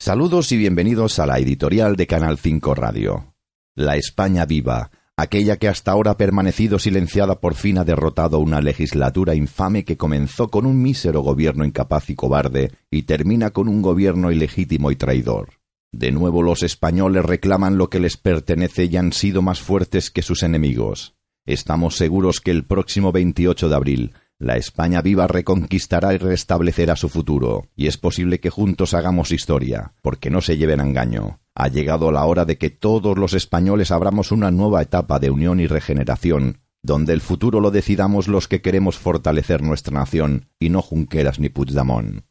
Saludos y bienvenidos a la editorial de Canal 5 Radio. La España viva, aquella que hasta ahora ha permanecido silenciada por fin ha derrotado una legislatura infame que comenzó con un mísero gobierno incapaz y cobarde y termina con un gobierno ilegítimo y traidor. De nuevo los españoles reclaman lo que les pertenece y han sido más fuertes que sus enemigos. Estamos seguros que el próximo 28 de abril la España viva reconquistará y restablecerá su futuro, y es posible que juntos hagamos historia, porque no se lleven a engaño. Ha llegado la hora de que todos los españoles abramos una nueva etapa de unión y regeneración, donde el futuro lo decidamos los que queremos fortalecer nuestra nación, y no Junqueras ni Puigdemont.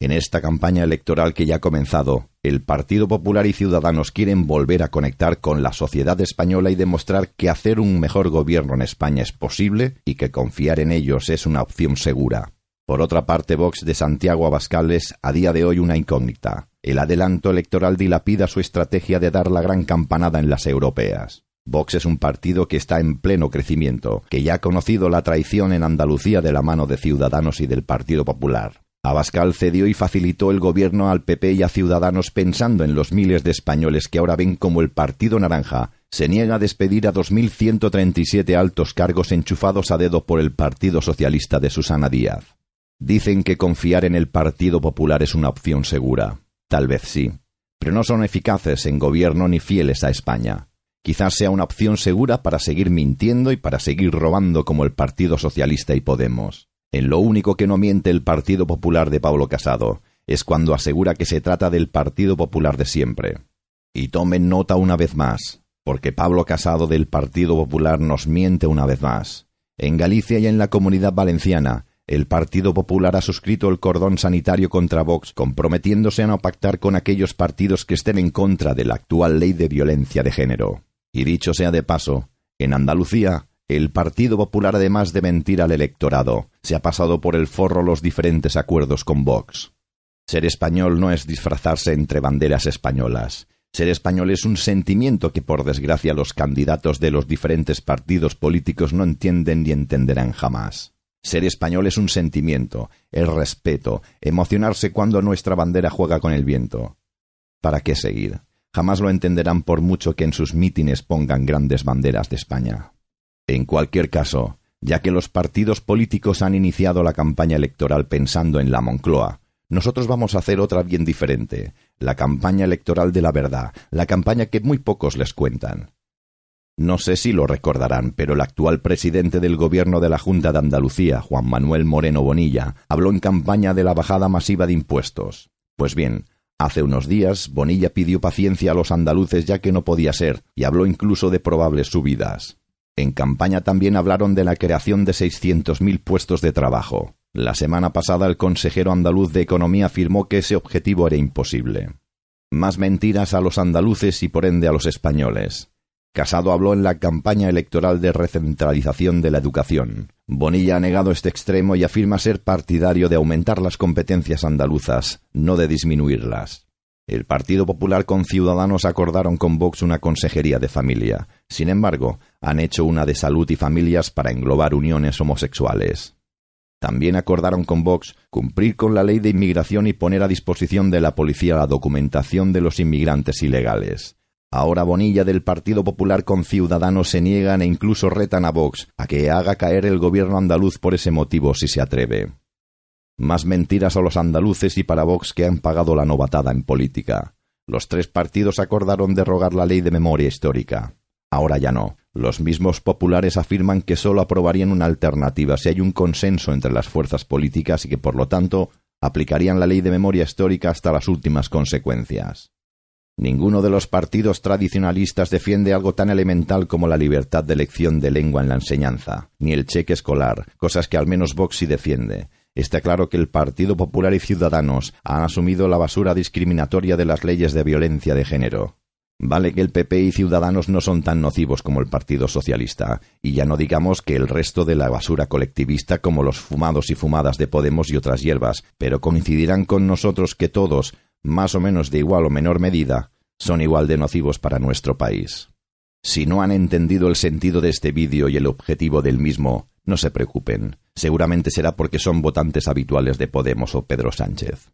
En esta campaña electoral que ya ha comenzado, el Partido Popular y Ciudadanos quieren volver a conectar con la sociedad española y demostrar que hacer un mejor gobierno en España es posible y que confiar en ellos es una opción segura. Por otra parte, Vox de Santiago Abascal es a día de hoy una incógnita. El adelanto electoral dilapida su estrategia de dar la gran campanada en las europeas. Vox es un partido que está en pleno crecimiento, que ya ha conocido la traición en Andalucía de la mano de Ciudadanos y del Partido Popular. Abascal cedió y facilitó el gobierno al PP y a Ciudadanos pensando en los miles de españoles que ahora ven como el Partido Naranja se niega a despedir a 2.137 altos cargos enchufados a dedo por el Partido Socialista de Susana Díaz. Dicen que confiar en el Partido Popular es una opción segura. Tal vez sí, pero no son eficaces en gobierno ni fieles a España. Quizás sea una opción segura para seguir mintiendo y para seguir robando como el Partido Socialista y Podemos. En lo único que no miente el Partido Popular de Pablo Casado es cuando asegura que se trata del Partido Popular de siempre. Y tomen nota una vez más, porque Pablo Casado del Partido Popular nos miente una vez más. En Galicia y en la Comunidad Valenciana, el Partido Popular ha suscrito el cordón sanitario contra Vox, comprometiéndose a no pactar con aquellos partidos que estén en contra de la actual ley de violencia de género. Y dicho sea de paso, en Andalucía, el Partido Popular, además de mentir al electorado, se ha pasado por el forro los diferentes acuerdos con Vox. Ser español no es disfrazarse entre banderas españolas. Ser español es un sentimiento que, por desgracia, los candidatos de los diferentes partidos políticos no entienden ni entenderán jamás. Ser español es un sentimiento, el respeto, emocionarse cuando nuestra bandera juega con el viento. ¿Para qué seguir? Jamás lo entenderán por mucho que en sus mítines pongan grandes banderas de España. En cualquier caso, ya que los partidos políticos han iniciado la campaña electoral pensando en la Moncloa, nosotros vamos a hacer otra bien diferente, la campaña electoral de la verdad, la campaña que muy pocos les cuentan. No sé si lo recordarán, pero el actual presidente del gobierno de la Junta de Andalucía, Juan Manuel Moreno Bonilla, habló en campaña de la bajada masiva de impuestos. Pues bien, hace unos días Bonilla pidió paciencia a los andaluces ya que no podía ser, y habló incluso de probables subidas. En campaña también hablaron de la creación de 600.000 puestos de trabajo. La semana pasada el consejero andaluz de Economía afirmó que ese objetivo era imposible. Más mentiras a los andaluces y por ende a los españoles. Casado habló en la campaña electoral de recentralización de la educación. Bonilla ha negado este extremo y afirma ser partidario de aumentar las competencias andaluzas, no de disminuirlas. El Partido Popular con Ciudadanos acordaron con Vox una consejería de familia. Sin embargo, han hecho una de salud y familias para englobar uniones homosexuales. También acordaron con Vox cumplir con la ley de inmigración y poner a disposición de la policía la documentación de los inmigrantes ilegales. Ahora Bonilla del Partido Popular con Ciudadanos se niegan e incluso retan a Vox a que haga caer el gobierno andaluz por ese motivo si se atreve. Más mentiras a los andaluces y para Vox que han pagado la novatada en política. Los tres partidos acordaron derogar la ley de memoria histórica. Ahora ya no. Los mismos populares afirman que sólo aprobarían una alternativa si hay un consenso entre las fuerzas políticas y que, por lo tanto, aplicarían la ley de memoria histórica hasta las últimas consecuencias. Ninguno de los partidos tradicionalistas defiende algo tan elemental como la libertad de elección de lengua en la enseñanza, ni el cheque escolar, cosas que al menos Vox sí defiende, está claro que el Partido Popular y Ciudadanos han asumido la basura discriminatoria de las leyes de violencia de género. Vale que el PP y Ciudadanos no son tan nocivos como el Partido Socialista, y ya no digamos que el resto de la basura colectivista como los fumados y fumadas de Podemos y otras hierbas, pero coincidirán con nosotros que todos, más o menos de igual o menor medida, son igual de nocivos para nuestro país. Si no han entendido el sentido de este vídeo y el objetivo del mismo, no se preocupen. Seguramente será porque son votantes habituales de Podemos o Pedro Sánchez.